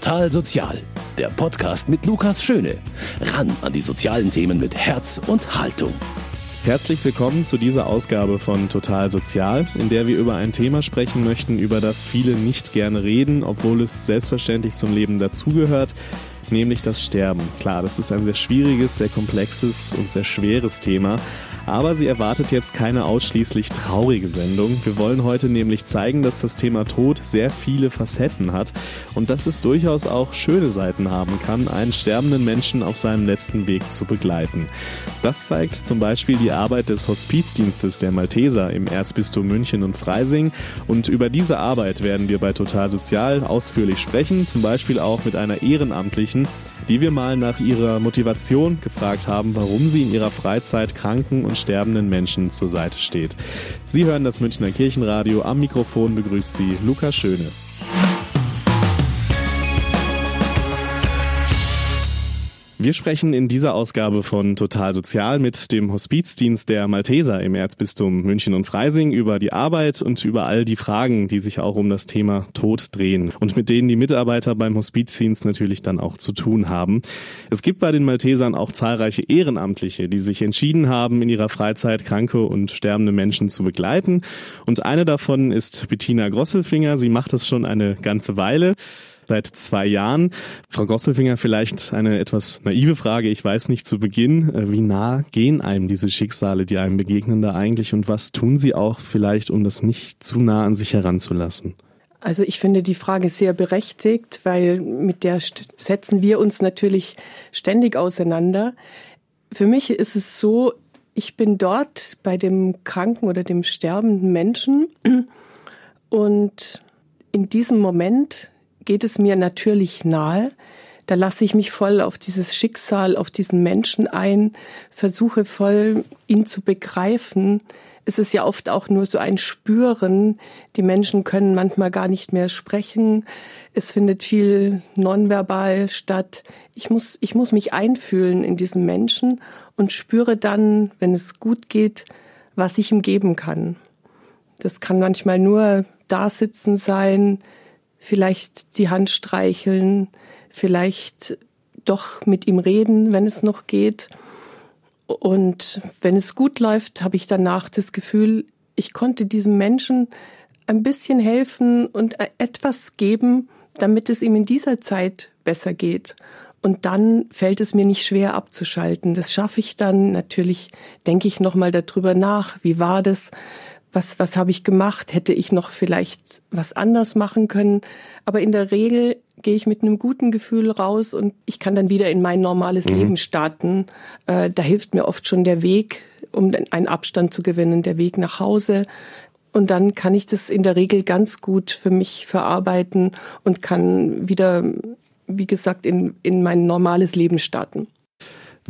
Total Sozial, der Podcast mit Lukas Schöne. Ran an die sozialen Themen mit Herz und Haltung. Herzlich willkommen zu dieser Ausgabe von Total Sozial, in der wir über ein Thema sprechen möchten, über das viele nicht gerne reden, obwohl es selbstverständlich zum Leben dazugehört, nämlich das Sterben. Klar, das ist ein sehr schwieriges, sehr komplexes und sehr schweres Thema. Aber sie erwartet jetzt keine ausschließlich traurige Sendung. Wir wollen heute nämlich zeigen, dass das Thema Tod sehr viele Facetten hat und dass es durchaus auch schöne Seiten haben kann, einen sterbenden Menschen auf seinem letzten Weg zu begleiten. Das zeigt zum Beispiel die Arbeit des Hospizdienstes der Malteser im Erzbistum München und Freising. Und über diese Arbeit werden wir bei Total Sozial ausführlich sprechen, zum Beispiel auch mit einer Ehrenamtlichen, die wir mal nach ihrer Motivation gefragt haben, warum sie in ihrer Freizeit kranken und sterbenden Menschen zur Seite steht. Sie hören das Münchner Kirchenradio. Am Mikrofon begrüßt sie Luca Schöne. Wir sprechen in dieser Ausgabe von Total Sozial mit dem Hospizdienst der Malteser im Erzbistum München und Freising über die Arbeit und über all die Fragen, die sich auch um das Thema Tod drehen und mit denen die Mitarbeiter beim Hospizdienst natürlich dann auch zu tun haben. Es gibt bei den Maltesern auch zahlreiche Ehrenamtliche, die sich entschieden haben, in ihrer Freizeit kranke und sterbende Menschen zu begleiten. Und eine davon ist Bettina Grosselfinger. Sie macht das schon eine ganze Weile seit zwei Jahren. Frau Gosselfinger, vielleicht eine etwas naive Frage. Ich weiß nicht zu Beginn, äh, wie nah gehen einem diese Schicksale, die einem begegnen da eigentlich und was tun Sie auch vielleicht, um das nicht zu nah an sich heranzulassen? Also ich finde die Frage sehr berechtigt, weil mit der setzen wir uns natürlich ständig auseinander. Für mich ist es so, ich bin dort bei dem kranken oder dem sterbenden Menschen und in diesem Moment geht es mir natürlich nahe. Da lasse ich mich voll auf dieses Schicksal, auf diesen Menschen ein, versuche voll ihn zu begreifen. Es ist ja oft auch nur so ein Spüren. Die Menschen können manchmal gar nicht mehr sprechen. Es findet viel nonverbal statt. Ich muss, ich muss mich einfühlen in diesen Menschen und spüre dann, wenn es gut geht, was ich ihm geben kann. Das kann manchmal nur da sitzen sein, vielleicht die Hand streicheln, vielleicht doch mit ihm reden, wenn es noch geht. Und wenn es gut läuft, habe ich danach das Gefühl, ich konnte diesem Menschen ein bisschen helfen und etwas geben, damit es ihm in dieser Zeit besser geht. Und dann fällt es mir nicht schwer abzuschalten. Das schaffe ich dann. Natürlich denke ich nochmal darüber nach. Wie war das? Was, was habe ich gemacht? Hätte ich noch vielleicht was anders machen können? Aber in der Regel gehe ich mit einem guten Gefühl raus und ich kann dann wieder in mein normales mhm. Leben starten. Äh, da hilft mir oft schon der Weg, um einen Abstand zu gewinnen, der Weg nach Hause. Und dann kann ich das in der Regel ganz gut für mich verarbeiten und kann wieder, wie gesagt, in, in mein normales Leben starten.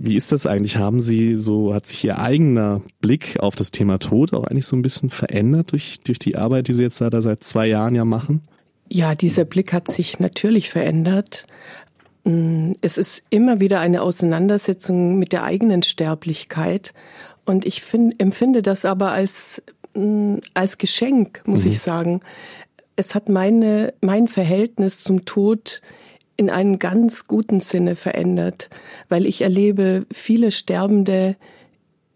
Wie ist das eigentlich? Haben Sie so, hat sich Ihr eigener Blick auf das Thema Tod auch eigentlich so ein bisschen verändert durch, durch die Arbeit, die Sie jetzt da seit zwei Jahren ja machen? Ja, dieser Blick hat sich natürlich verändert. Mm, es ist immer wieder eine Auseinandersetzung mit der eigenen Sterblichkeit. Und ich find, empfinde das aber als, mm, als Geschenk, muss mhm. ich sagen. Es hat meine, mein Verhältnis zum Tod in einem ganz guten Sinne verändert, weil ich erlebe viele Sterbende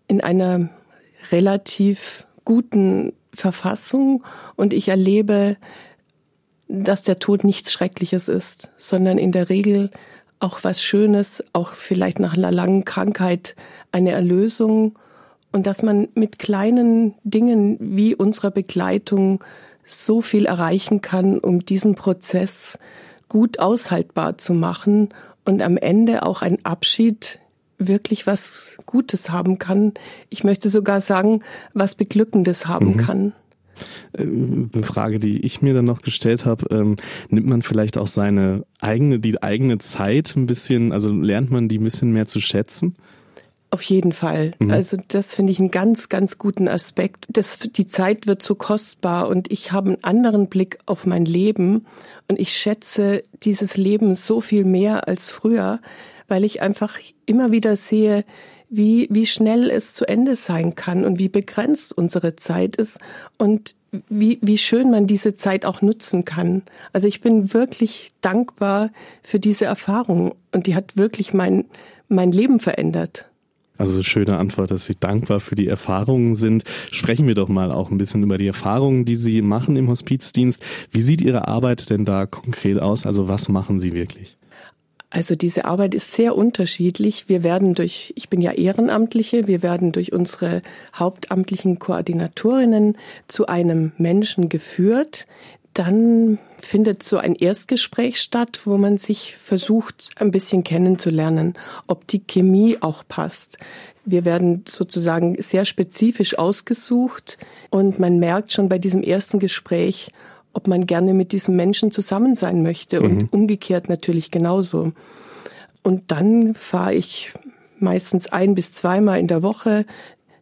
in einer relativ guten Verfassung und ich erlebe, dass der Tod nichts Schreckliches ist, sondern in der Regel auch was Schönes, auch vielleicht nach einer langen Krankheit eine Erlösung und dass man mit kleinen Dingen wie unserer Begleitung so viel erreichen kann, um diesen Prozess gut aushaltbar zu machen und am Ende auch ein Abschied wirklich was Gutes haben kann. Ich möchte sogar sagen, was Beglückendes haben mhm. kann. Äh, eine Frage, die ich mir dann noch gestellt habe, ähm, nimmt man vielleicht auch seine eigene, die eigene Zeit ein bisschen, also lernt man die ein bisschen mehr zu schätzen? Auf jeden Fall. Mhm. Also das finde ich einen ganz, ganz guten Aspekt. Das, die Zeit wird so kostbar und ich habe einen anderen Blick auf mein Leben und ich schätze dieses Leben so viel mehr als früher, weil ich einfach immer wieder sehe, wie, wie schnell es zu Ende sein kann und wie begrenzt unsere Zeit ist und wie, wie schön man diese Zeit auch nutzen kann. Also ich bin wirklich dankbar für diese Erfahrung und die hat wirklich mein, mein Leben verändert. Also schöne Antwort, dass Sie dankbar für die Erfahrungen sind. Sprechen wir doch mal auch ein bisschen über die Erfahrungen, die Sie machen im Hospizdienst. Wie sieht Ihre Arbeit denn da konkret aus? Also was machen Sie wirklich? Also diese Arbeit ist sehr unterschiedlich. Wir werden durch, ich bin ja Ehrenamtliche, wir werden durch unsere hauptamtlichen Koordinatorinnen zu einem Menschen geführt. Dann findet so ein Erstgespräch statt, wo man sich versucht, ein bisschen kennenzulernen, ob die Chemie auch passt. Wir werden sozusagen sehr spezifisch ausgesucht und man merkt schon bei diesem ersten Gespräch, ob man gerne mit diesem Menschen zusammen sein möchte mhm. und umgekehrt natürlich genauso. Und dann fahre ich meistens ein bis zweimal in der Woche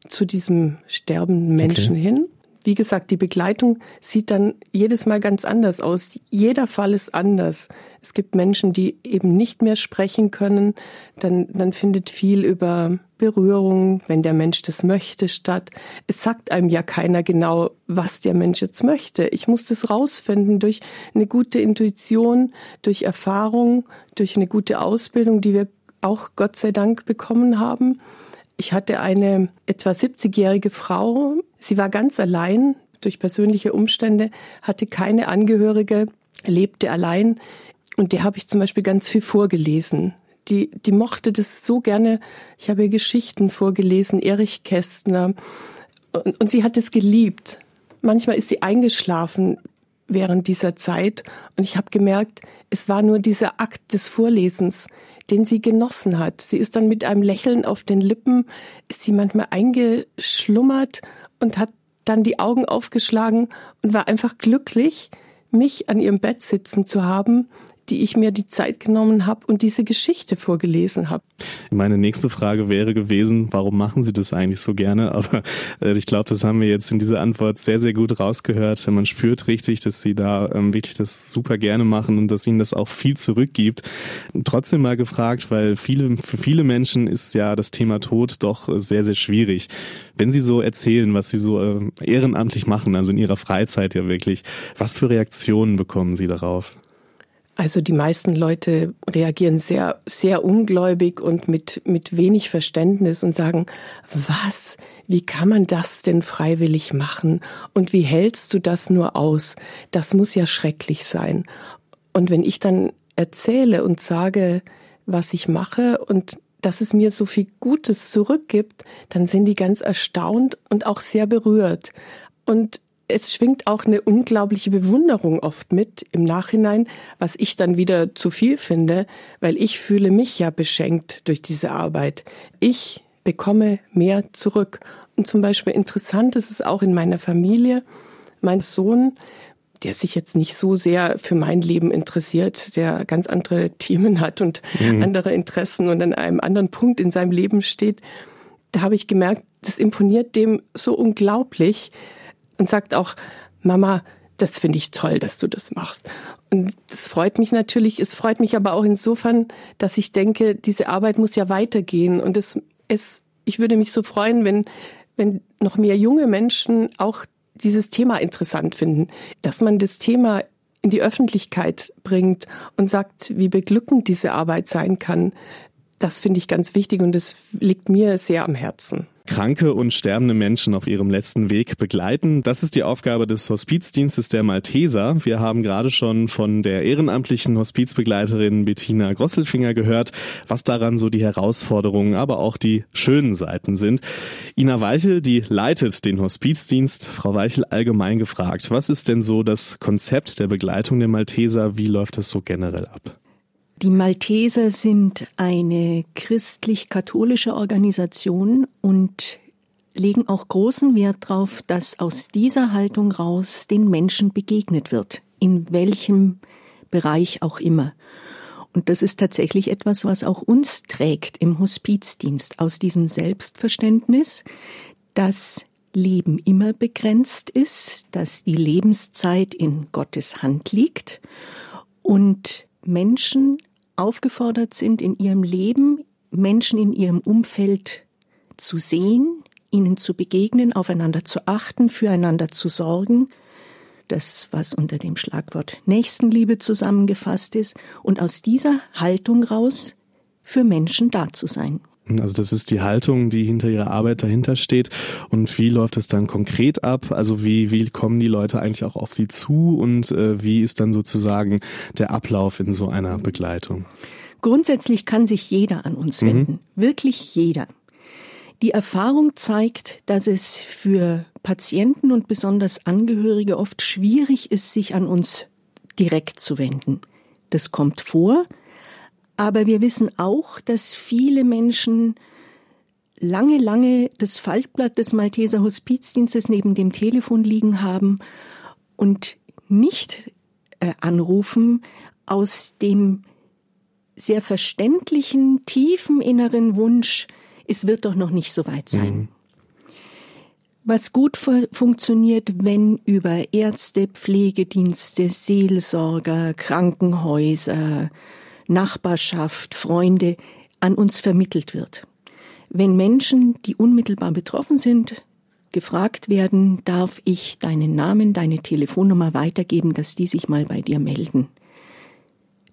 zu diesem sterbenden Menschen okay. hin. Wie gesagt, die Begleitung sieht dann jedes Mal ganz anders aus. Jeder Fall ist anders. Es gibt Menschen, die eben nicht mehr sprechen können. Dann, dann findet viel über Berührung, wenn der Mensch das möchte, statt. Es sagt einem ja keiner genau, was der Mensch jetzt möchte. Ich muss das rausfinden durch eine gute Intuition, durch Erfahrung, durch eine gute Ausbildung, die wir auch Gott sei Dank bekommen haben. Ich hatte eine etwa 70-jährige Frau. Sie war ganz allein durch persönliche Umstände, hatte keine Angehörige, lebte allein. Und der habe ich zum Beispiel ganz viel vorgelesen. Die, die mochte das so gerne. Ich habe ihr Geschichten vorgelesen, Erich Kästner. Und, und sie hat es geliebt. Manchmal ist sie eingeschlafen während dieser Zeit. Und ich habe gemerkt, es war nur dieser Akt des Vorlesens, den sie genossen hat. Sie ist dann mit einem Lächeln auf den Lippen, ist sie manchmal eingeschlummert und hat dann die Augen aufgeschlagen und war einfach glücklich, mich an ihrem Bett sitzen zu haben, die ich mir die Zeit genommen habe und diese Geschichte vorgelesen habe. Meine nächste Frage wäre gewesen, warum machen Sie das eigentlich so gerne? Aber äh, ich glaube, das haben wir jetzt in dieser Antwort sehr, sehr gut rausgehört. Man spürt richtig, dass Sie da ähm, wirklich das super gerne machen und dass Ihnen das auch viel zurückgibt. Trotzdem mal gefragt, weil viele, für viele Menschen ist ja das Thema Tod doch sehr, sehr schwierig. Wenn Sie so erzählen, was Sie so äh, ehrenamtlich machen, also in Ihrer Freizeit ja wirklich, was für Reaktionen bekommen Sie darauf? Also die meisten Leute reagieren sehr, sehr ungläubig und mit, mit wenig Verständnis und sagen, was? Wie kann man das denn freiwillig machen? Und wie hältst du das nur aus? Das muss ja schrecklich sein. Und wenn ich dann erzähle und sage, was ich mache und dass es mir so viel Gutes zurückgibt, dann sind die ganz erstaunt und auch sehr berührt. Und es schwingt auch eine unglaubliche Bewunderung oft mit im Nachhinein, was ich dann wieder zu viel finde, weil ich fühle mich ja beschenkt durch diese Arbeit. Ich bekomme mehr zurück. Und zum Beispiel interessant ist es auch in meiner Familie. Mein Sohn, der sich jetzt nicht so sehr für mein Leben interessiert, der ganz andere Themen hat und mhm. andere Interessen und an einem anderen Punkt in seinem Leben steht, da habe ich gemerkt, das imponiert dem so unglaublich, und sagt auch, Mama, das finde ich toll, dass du das machst. Und das freut mich natürlich. Es freut mich aber auch insofern, dass ich denke, diese Arbeit muss ja weitergehen. Und es, es, ich würde mich so freuen, wenn, wenn noch mehr junge Menschen auch dieses Thema interessant finden, dass man das Thema in die Öffentlichkeit bringt und sagt, wie beglückend diese Arbeit sein kann. Das finde ich ganz wichtig und das liegt mir sehr am Herzen kranke und sterbende Menschen auf ihrem letzten Weg begleiten. Das ist die Aufgabe des Hospizdienstes der Malteser. Wir haben gerade schon von der ehrenamtlichen Hospizbegleiterin Bettina Grosselfinger gehört, was daran so die Herausforderungen, aber auch die schönen Seiten sind. Ina Weichel, die leitet den Hospizdienst. Frau Weichel allgemein gefragt, was ist denn so das Konzept der Begleitung der Malteser? Wie läuft das so generell ab? Die Malteser sind eine christlich-katholische Organisation und legen auch großen Wert darauf, dass aus dieser Haltung raus den Menschen begegnet wird, in welchem Bereich auch immer. Und das ist tatsächlich etwas, was auch uns trägt im Hospizdienst, aus diesem Selbstverständnis, dass Leben immer begrenzt ist, dass die Lebenszeit in Gottes Hand liegt und Menschen aufgefordert sind, in ihrem Leben Menschen in ihrem Umfeld zu sehen, ihnen zu begegnen, aufeinander zu achten, füreinander zu sorgen, das, was unter dem Schlagwort Nächstenliebe zusammengefasst ist, und aus dieser Haltung raus für Menschen da zu sein. Also das ist die Haltung, die hinter ihrer Arbeit dahinter steht. Und wie läuft es dann konkret ab? Also wie, wie kommen die Leute eigentlich auch auf sie zu und äh, wie ist dann sozusagen der Ablauf in so einer Begleitung? Grundsätzlich kann sich jeder an uns wenden, mhm. wirklich jeder. Die Erfahrung zeigt, dass es für Patienten und besonders Angehörige oft schwierig ist, sich an uns direkt zu wenden. Das kommt vor, aber wir wissen auch, dass viele Menschen lange, lange das Faltblatt des Malteser Hospizdienstes neben dem Telefon liegen haben und nicht äh, anrufen aus dem sehr verständlichen, tiefen inneren Wunsch, es wird doch noch nicht so weit sein. Mhm. Was gut funktioniert, wenn über Ärzte, Pflegedienste, Seelsorger, Krankenhäuser, Nachbarschaft, Freunde an uns vermittelt wird. Wenn Menschen, die unmittelbar betroffen sind, gefragt werden, darf ich deinen Namen, deine Telefonnummer weitergeben, dass die sich mal bei dir melden.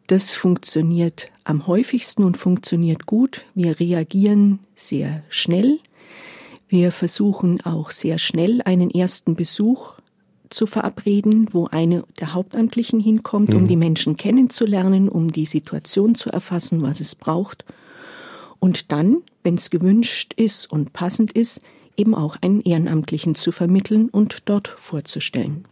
Das funktioniert am häufigsten und funktioniert gut. Wir reagieren sehr schnell. Wir versuchen auch sehr schnell einen ersten Besuch zu verabreden, wo eine der Hauptamtlichen hinkommt, um mhm. die Menschen kennenzulernen, um die Situation zu erfassen, was es braucht. Und dann, wenn es gewünscht ist und passend ist, eben auch einen Ehrenamtlichen zu vermitteln und dort vorzustellen.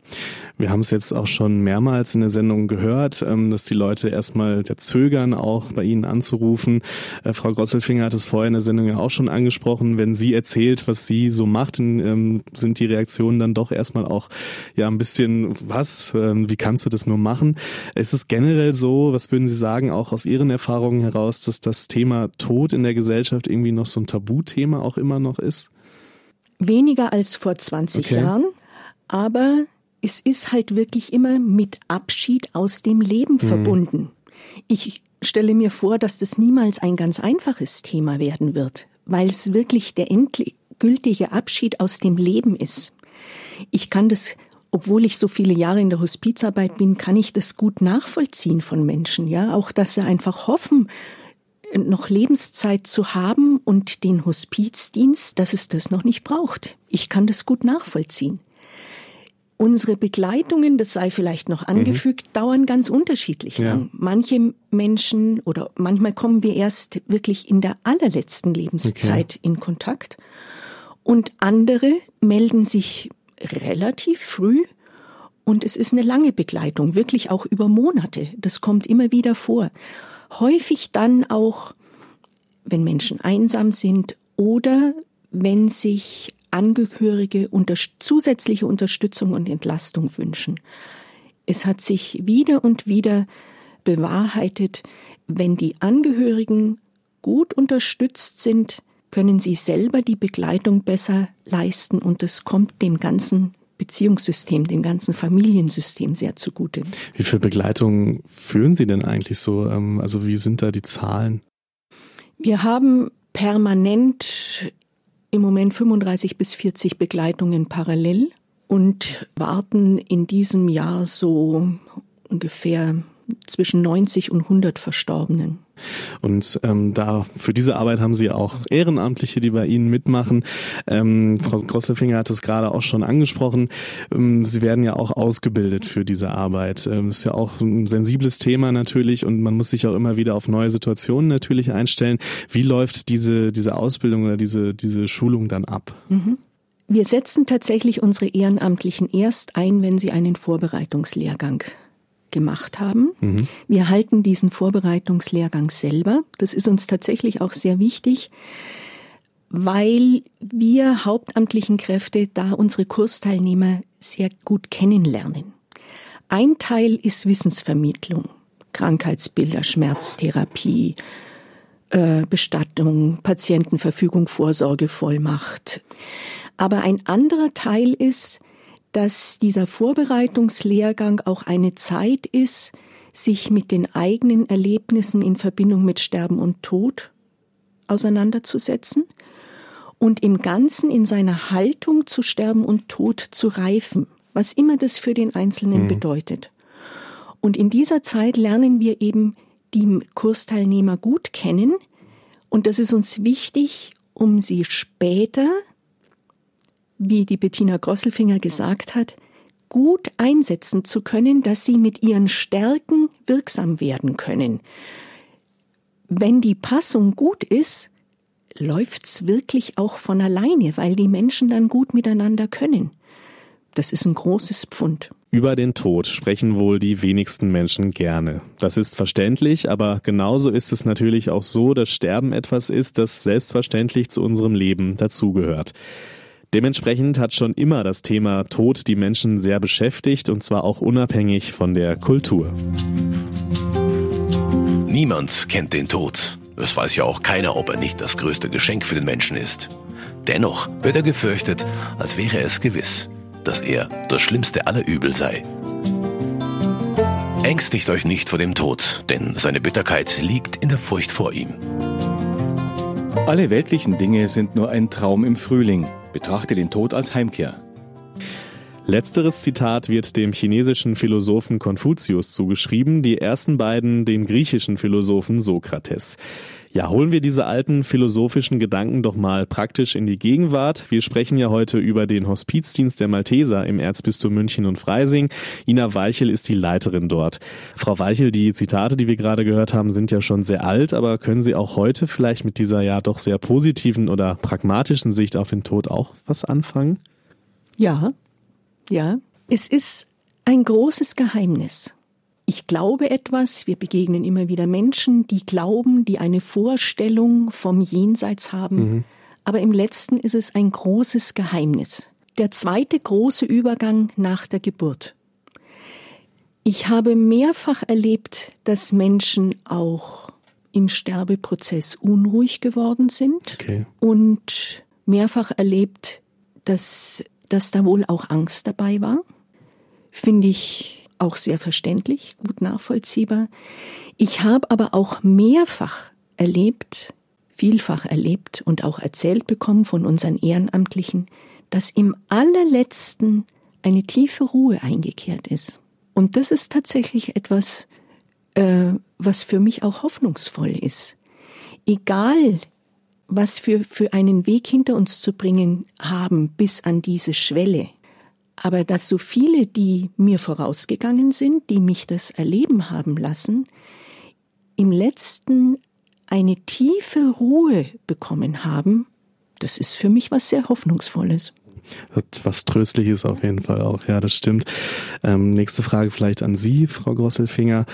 Wir haben es jetzt auch schon mehrmals in der Sendung gehört, ähm, dass die Leute erstmal zögern, auch bei Ihnen anzurufen. Äh, Frau Grosselfinger hat es vorher in der Sendung ja auch schon angesprochen. Wenn sie erzählt, was sie so macht, ähm, sind die Reaktionen dann doch erstmal auch ja ein bisschen, was, ähm, wie kannst du das nur machen? Ist es generell so, was würden Sie sagen, auch aus Ihren Erfahrungen heraus, dass das Thema Tod in der Gesellschaft irgendwie noch so ein Tabuthema auch immer noch ist? Weniger als vor 20 okay. Jahren, aber es ist halt wirklich immer mit Abschied aus dem Leben mhm. verbunden. Ich stelle mir vor, dass das niemals ein ganz einfaches Thema werden wird, weil es wirklich der endgültige Abschied aus dem Leben ist. Ich kann das, obwohl ich so viele Jahre in der Hospizarbeit bin, kann ich das gut nachvollziehen von Menschen, ja, auch dass sie einfach hoffen, noch Lebenszeit zu haben und den Hospizdienst, dass es das noch nicht braucht. Ich kann das gut nachvollziehen. Unsere Begleitungen, das sei vielleicht noch mhm. angefügt, mhm. dauern ganz unterschiedlich ja. lang. Manche Menschen oder manchmal kommen wir erst wirklich in der allerletzten Lebenszeit okay. in Kontakt und andere melden sich relativ früh und es ist eine lange Begleitung, wirklich auch über Monate. Das kommt immer wieder vor häufig dann auch, wenn Menschen einsam sind oder wenn sich Angehörige unter zusätzliche Unterstützung und Entlastung wünschen. Es hat sich wieder und wieder bewahrheitet, wenn die Angehörigen gut unterstützt sind, können sie selber die Begleitung besser leisten und es kommt dem Ganzen Beziehungssystem, dem ganzen Familiensystem sehr zugute. Wie viel Begleitung führen Sie denn eigentlich so? Ähm, also wie sind da die Zahlen? Wir haben permanent im Moment 35 bis 40 Begleitungen parallel und warten in diesem Jahr so ungefähr zwischen 90 und 100 Verstorbenen. Und ähm, da für diese Arbeit haben Sie auch Ehrenamtliche, die bei Ihnen mitmachen. Ähm, Frau Grosselfinger hat es gerade auch schon angesprochen. Ähm, Sie werden ja auch ausgebildet für diese Arbeit. Ähm, ist ja auch ein sensibles Thema natürlich und man muss sich auch immer wieder auf neue Situationen natürlich einstellen. Wie läuft diese diese Ausbildung oder diese diese Schulung dann ab? Mhm. Wir setzen tatsächlich unsere Ehrenamtlichen erst ein, wenn sie einen Vorbereitungslehrgang gemacht haben. Mhm. Wir halten diesen Vorbereitungslehrgang selber. Das ist uns tatsächlich auch sehr wichtig, weil wir hauptamtlichen Kräfte da unsere Kursteilnehmer sehr gut kennenlernen. Ein Teil ist Wissensvermittlung, Krankheitsbilder, Schmerztherapie, äh, Bestattung, Patientenverfügung, Vorsorgevollmacht. Aber ein anderer Teil ist, dass dieser Vorbereitungslehrgang auch eine Zeit ist, sich mit den eigenen Erlebnissen in Verbindung mit Sterben und Tod auseinanderzusetzen und im Ganzen in seiner Haltung zu sterben und Tod zu reifen, was immer das für den Einzelnen mhm. bedeutet. Und in dieser Zeit lernen wir eben die Kursteilnehmer gut kennen. Und das ist uns wichtig, um sie später, wie die Bettina Grosselfinger gesagt hat, gut einsetzen zu können, dass sie mit ihren Stärken wirksam werden können. Wenn die Passung gut ist, läuft's wirklich auch von alleine, weil die Menschen dann gut miteinander können. Das ist ein großes Pfund. Über den Tod sprechen wohl die wenigsten Menschen gerne. Das ist verständlich, aber genauso ist es natürlich auch so, dass Sterben etwas ist, das selbstverständlich zu unserem Leben dazugehört. Dementsprechend hat schon immer das Thema Tod die Menschen sehr beschäftigt und zwar auch unabhängig von der Kultur. Niemand kennt den Tod. Es weiß ja auch keiner, ob er nicht das größte Geschenk für den Menschen ist. Dennoch wird er gefürchtet, als wäre es gewiss dass er das schlimmste aller Übel sei. Ängstigt euch nicht vor dem Tod, denn seine Bitterkeit liegt in der Furcht vor ihm. Alle weltlichen Dinge sind nur ein Traum im Frühling. Betrachte den Tod als Heimkehr. Letzteres Zitat wird dem chinesischen Philosophen Konfuzius zugeschrieben, die ersten beiden dem griechischen Philosophen Sokrates. Ja, holen wir diese alten philosophischen Gedanken doch mal praktisch in die Gegenwart. Wir sprechen ja heute über den Hospizdienst der Malteser im Erzbistum München und Freising. Ina Weichel ist die Leiterin dort. Frau Weichel, die Zitate, die wir gerade gehört haben, sind ja schon sehr alt, aber können Sie auch heute vielleicht mit dieser ja doch sehr positiven oder pragmatischen Sicht auf den Tod auch was anfangen? Ja, ja. Es ist ein großes Geheimnis ich glaube etwas, wir begegnen immer wieder Menschen, die glauben, die eine Vorstellung vom Jenseits haben, mhm. aber im letzten ist es ein großes Geheimnis. Der zweite große Übergang nach der Geburt. Ich habe mehrfach erlebt, dass Menschen auch im Sterbeprozess unruhig geworden sind okay. und mehrfach erlebt, dass, dass da wohl auch Angst dabei war. Finde ich auch sehr verständlich, gut nachvollziehbar. Ich habe aber auch mehrfach erlebt, vielfach erlebt und auch erzählt bekommen von unseren Ehrenamtlichen, dass im allerletzten eine tiefe Ruhe eingekehrt ist. Und das ist tatsächlich etwas, äh, was für mich auch hoffnungsvoll ist. Egal, was wir für einen Weg hinter uns zu bringen haben bis an diese Schwelle, aber dass so viele, die mir vorausgegangen sind, die mich das erleben haben lassen, im letzten eine tiefe Ruhe bekommen haben, das ist für mich was sehr Hoffnungsvolles. Was Tröstliches auf jeden Fall auch, ja, das stimmt. Ähm, nächste Frage vielleicht an Sie, Frau Grosselfinger.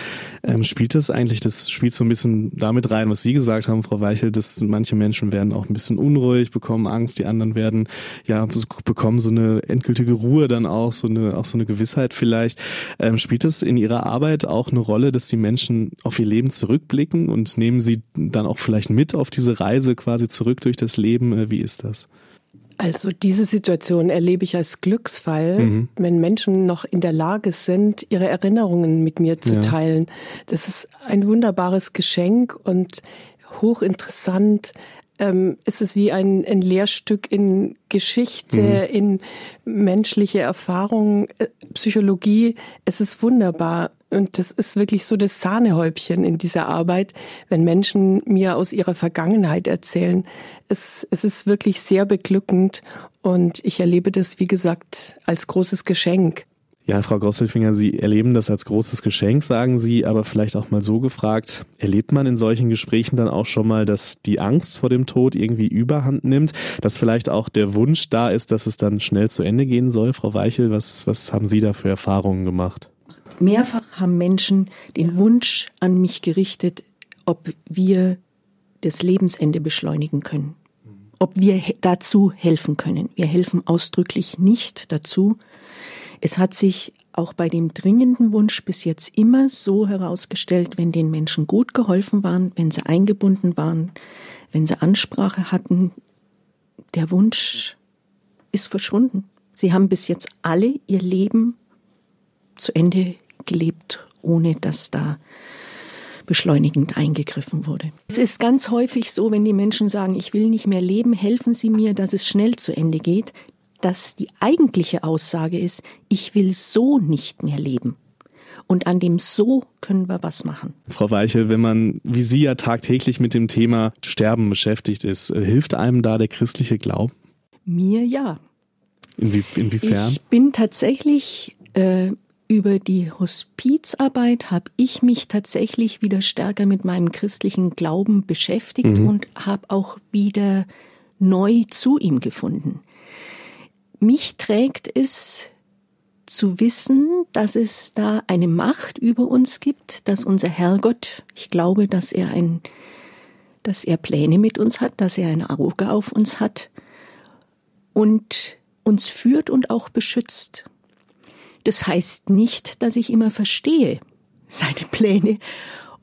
Ähm, spielt das eigentlich, das spielt so ein bisschen damit rein, was Sie gesagt haben, Frau Weichel, dass manche Menschen werden auch ein bisschen unruhig, bekommen Angst, die anderen werden, ja, bekommen so eine endgültige Ruhe dann auch, so eine, auch so eine Gewissheit vielleicht. Ähm, spielt das in Ihrer Arbeit auch eine Rolle, dass die Menschen auf ihr Leben zurückblicken und nehmen Sie dann auch vielleicht mit auf diese Reise quasi zurück durch das Leben? Äh, wie ist das? Also diese Situation erlebe ich als Glücksfall, mhm. wenn Menschen noch in der Lage sind, ihre Erinnerungen mit mir zu ja. teilen. Das ist ein wunderbares Geschenk und hochinteressant. Ähm, es ist wie ein, ein Lehrstück in Geschichte, mhm. in menschliche Erfahrung, äh, Psychologie. Es ist wunderbar. Und das ist wirklich so das Sahnehäubchen in dieser Arbeit, wenn Menschen mir aus ihrer Vergangenheit erzählen. Es, es ist wirklich sehr beglückend und ich erlebe das, wie gesagt, als großes Geschenk. Ja, Frau Grosselfinger, Sie erleben das als großes Geschenk, sagen Sie, aber vielleicht auch mal so gefragt, erlebt man in solchen Gesprächen dann auch schon mal, dass die Angst vor dem Tod irgendwie überhand nimmt, dass vielleicht auch der Wunsch da ist, dass es dann schnell zu Ende gehen soll? Frau Weichel, was, was haben Sie da für Erfahrungen gemacht? Mehrfach haben Menschen den Wunsch an mich gerichtet, ob wir das Lebensende beschleunigen können, ob wir dazu helfen können. Wir helfen ausdrücklich nicht dazu. Es hat sich auch bei dem dringenden Wunsch bis jetzt immer so herausgestellt, wenn den Menschen gut geholfen waren, wenn sie eingebunden waren, wenn sie Ansprache hatten, der Wunsch ist verschwunden. Sie haben bis jetzt alle ihr Leben zu Ende gelebt, ohne dass da beschleunigend eingegriffen wurde. Es ist ganz häufig so, wenn die Menschen sagen, ich will nicht mehr leben, helfen Sie mir, dass es schnell zu Ende geht, dass die eigentliche Aussage ist, ich will so nicht mehr leben. Und an dem So können wir was machen. Frau Weichel, wenn man wie Sie ja tagtäglich mit dem Thema Sterben beschäftigt ist, äh, hilft einem da der christliche Glauben? Mir ja. Inwie inwiefern? Ich bin tatsächlich äh, über die Hospizarbeit habe ich mich tatsächlich wieder stärker mit meinem christlichen Glauben beschäftigt mhm. und habe auch wieder neu zu ihm gefunden. Mich trägt es zu wissen, dass es da eine Macht über uns gibt, dass unser Herrgott, ich glaube, dass er ein, dass er Pläne mit uns hat, dass er ein Auge auf uns hat und uns führt und auch beschützt. Das heißt nicht, dass ich immer verstehe seine Pläne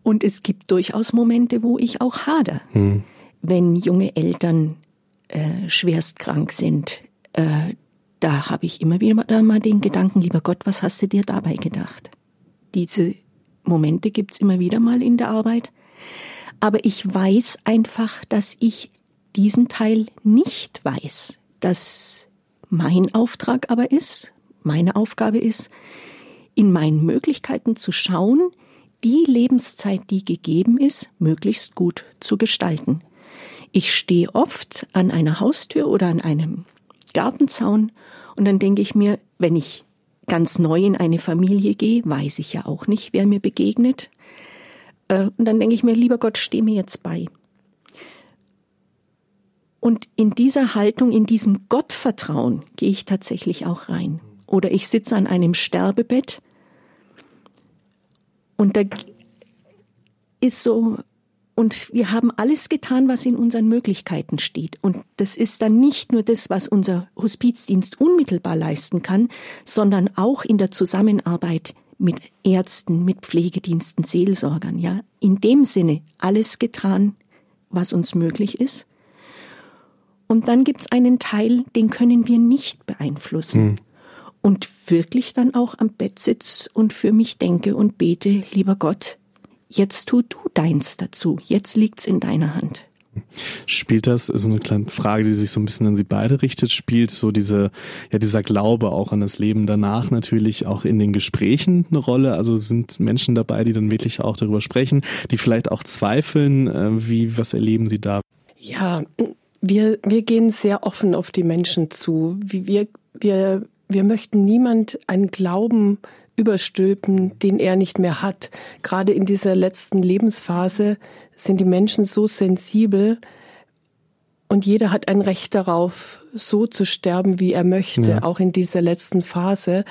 und es gibt durchaus Momente, wo ich auch hader. Hm. Wenn junge Eltern äh, schwerst krank sind, äh, da habe ich immer wieder mal den Gedanken, lieber Gott, was hast du dir dabei gedacht? Diese Momente gibt's immer wieder mal in der Arbeit. Aber ich weiß einfach, dass ich diesen Teil nicht weiß, dass mein Auftrag aber ist, meine Aufgabe ist, in meinen Möglichkeiten zu schauen, die Lebenszeit, die gegeben ist, möglichst gut zu gestalten. Ich stehe oft an einer Haustür oder an einem Gartenzaun und dann denke ich mir, wenn ich ganz neu in eine Familie gehe, weiß ich ja auch nicht, wer mir begegnet. Äh, und dann denke ich mir, lieber Gott, steh mir jetzt bei. Und in dieser Haltung, in diesem Gottvertrauen gehe ich tatsächlich auch rein. Oder ich sitze an einem Sterbebett und da ist so und wir haben alles getan, was in unseren Möglichkeiten steht. Und das ist dann nicht nur das, was unser Hospizdienst unmittelbar leisten kann, sondern auch in der Zusammenarbeit mit Ärzten, mit Pflegediensten, Seelsorgern, ja. In dem Sinne alles getan, was uns möglich ist. Und dann gibt's einen Teil, den können wir nicht beeinflussen. Hm. Und wirklich dann auch am Bett sitz und für mich denke und bete, lieber Gott, jetzt tu du deins dazu, jetzt liegt's in deiner Hand. Spielt das, ist eine kleine Frage, die sich so ein bisschen an Sie beide richtet, spielt so diese, ja, dieser Glaube auch an das Leben danach natürlich auch in den Gesprächen eine Rolle? Also sind Menschen dabei, die dann wirklich auch darüber sprechen, die vielleicht auch zweifeln, äh, wie, was erleben Sie da? Ja, wir, wir gehen sehr offen auf die Menschen zu. Wir, wir, wir möchten niemand einen Glauben überstülpen, den er nicht mehr hat. Gerade in dieser letzten Lebensphase sind die Menschen so sensibel und jeder hat ein Recht darauf, so zu sterben, wie er möchte, ja. auch in dieser letzten Phase.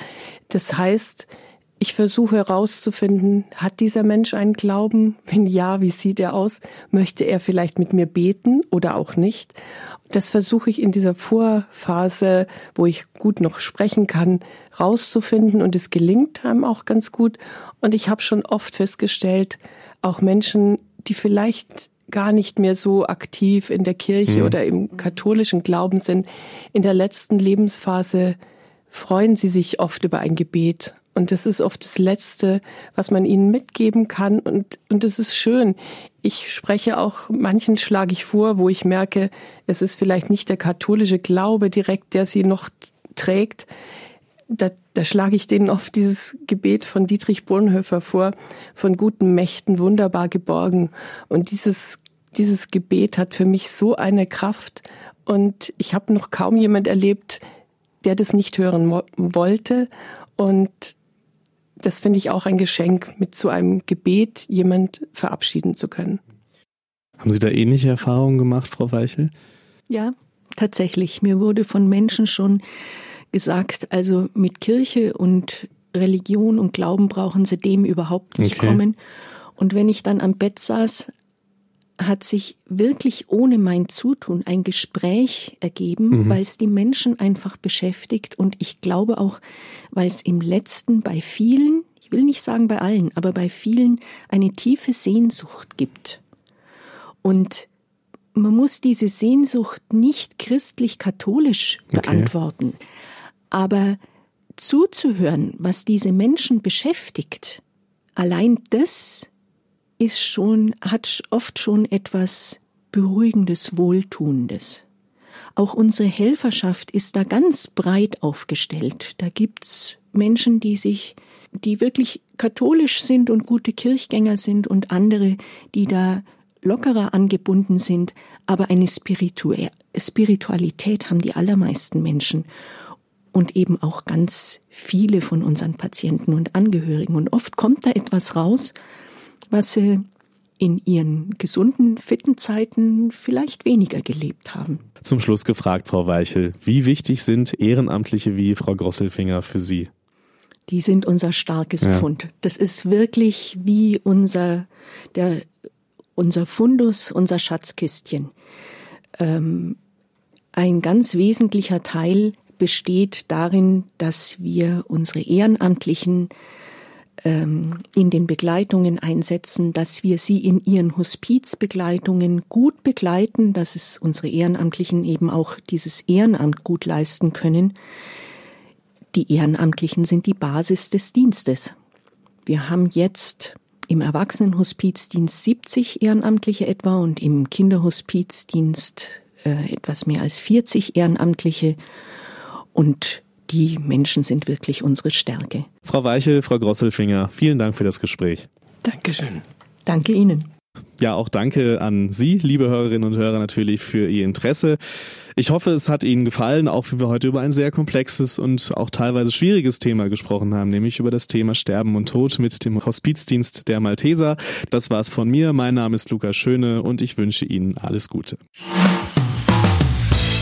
Das heißt, ich versuche herauszufinden, hat dieser Mensch einen Glauben? Wenn ja, wie sieht er aus? Möchte er vielleicht mit mir beten oder auch nicht? Das versuche ich in dieser Vorphase, wo ich gut noch sprechen kann, rauszufinden und es gelingt einem auch ganz gut. Und ich habe schon oft festgestellt, auch Menschen, die vielleicht gar nicht mehr so aktiv in der Kirche mhm. oder im katholischen Glauben sind, in der letzten Lebensphase freuen sie sich oft über ein Gebet und das ist oft das Letzte, was man ihnen mitgeben kann. Und, und das ist schön. Ich spreche auch, manchen schlage ich vor, wo ich merke, es ist vielleicht nicht der katholische Glaube direkt, der sie noch trägt. Da, da schlage ich denen oft dieses Gebet von Dietrich Bonhoeffer vor, von guten Mächten wunderbar geborgen. Und dieses, dieses Gebet hat für mich so eine Kraft. Und ich habe noch kaum jemand erlebt, der das nicht hören wollte. Und das finde ich auch ein Geschenk, mit so einem Gebet jemand verabschieden zu können. Haben Sie da ähnliche Erfahrungen gemacht, Frau Weichel? Ja, tatsächlich. Mir wurde von Menschen schon gesagt, also mit Kirche und Religion und Glauben brauchen sie dem überhaupt nicht okay. kommen. Und wenn ich dann am Bett saß, hat sich wirklich ohne mein Zutun ein Gespräch ergeben, mhm. weil es die Menschen einfach beschäftigt und ich glaube auch, weil es im letzten bei vielen, ich will nicht sagen bei allen, aber bei vielen eine tiefe Sehnsucht gibt. Und man muss diese Sehnsucht nicht christlich-katholisch beantworten, okay. aber zuzuhören, was diese Menschen beschäftigt, allein das ist schon, hat oft schon etwas Beruhigendes, Wohltuendes. Auch unsere Helferschaft ist da ganz breit aufgestellt. Da gibt's Menschen, die sich, die wirklich katholisch sind und gute Kirchgänger sind und andere, die da lockerer angebunden sind, aber eine Spiritu Spiritualität haben die allermeisten Menschen und eben auch ganz viele von unseren Patienten und Angehörigen. Und oft kommt da etwas raus, was sie in ihren gesunden, fitten Zeiten vielleicht weniger gelebt haben. Zum Schluss gefragt, Frau Weichel, wie wichtig sind Ehrenamtliche wie Frau Grosselfinger für Sie? Die sind unser starkes ja. Pfund. Das ist wirklich wie unser, der, unser Fundus, unser Schatzkistchen. Ähm, ein ganz wesentlicher Teil besteht darin, dass wir unsere Ehrenamtlichen ähm, in den Begleitungen einsetzen, dass wir sie in ihren Hospizbegleitungen gut begleiten, dass es unsere Ehrenamtlichen eben auch dieses Ehrenamt gut leisten können. Die Ehrenamtlichen sind die Basis des Dienstes. Wir haben jetzt im Erwachsenenhospizdienst 70 Ehrenamtliche etwa und im Kinderhospizdienst äh, etwas mehr als 40 Ehrenamtliche und die Menschen sind wirklich unsere Stärke. Frau Weichel, Frau Grosselfinger, vielen Dank für das Gespräch. Dankeschön. Danke Ihnen. Ja, auch danke an Sie, liebe Hörerinnen und Hörer, natürlich für Ihr Interesse. Ich hoffe, es hat Ihnen gefallen, auch wie wir heute über ein sehr komplexes und auch teilweise schwieriges Thema gesprochen haben, nämlich über das Thema Sterben und Tod mit dem Hospizdienst der Malteser. Das war's von mir. Mein Name ist Lukas Schöne und ich wünsche Ihnen alles Gute.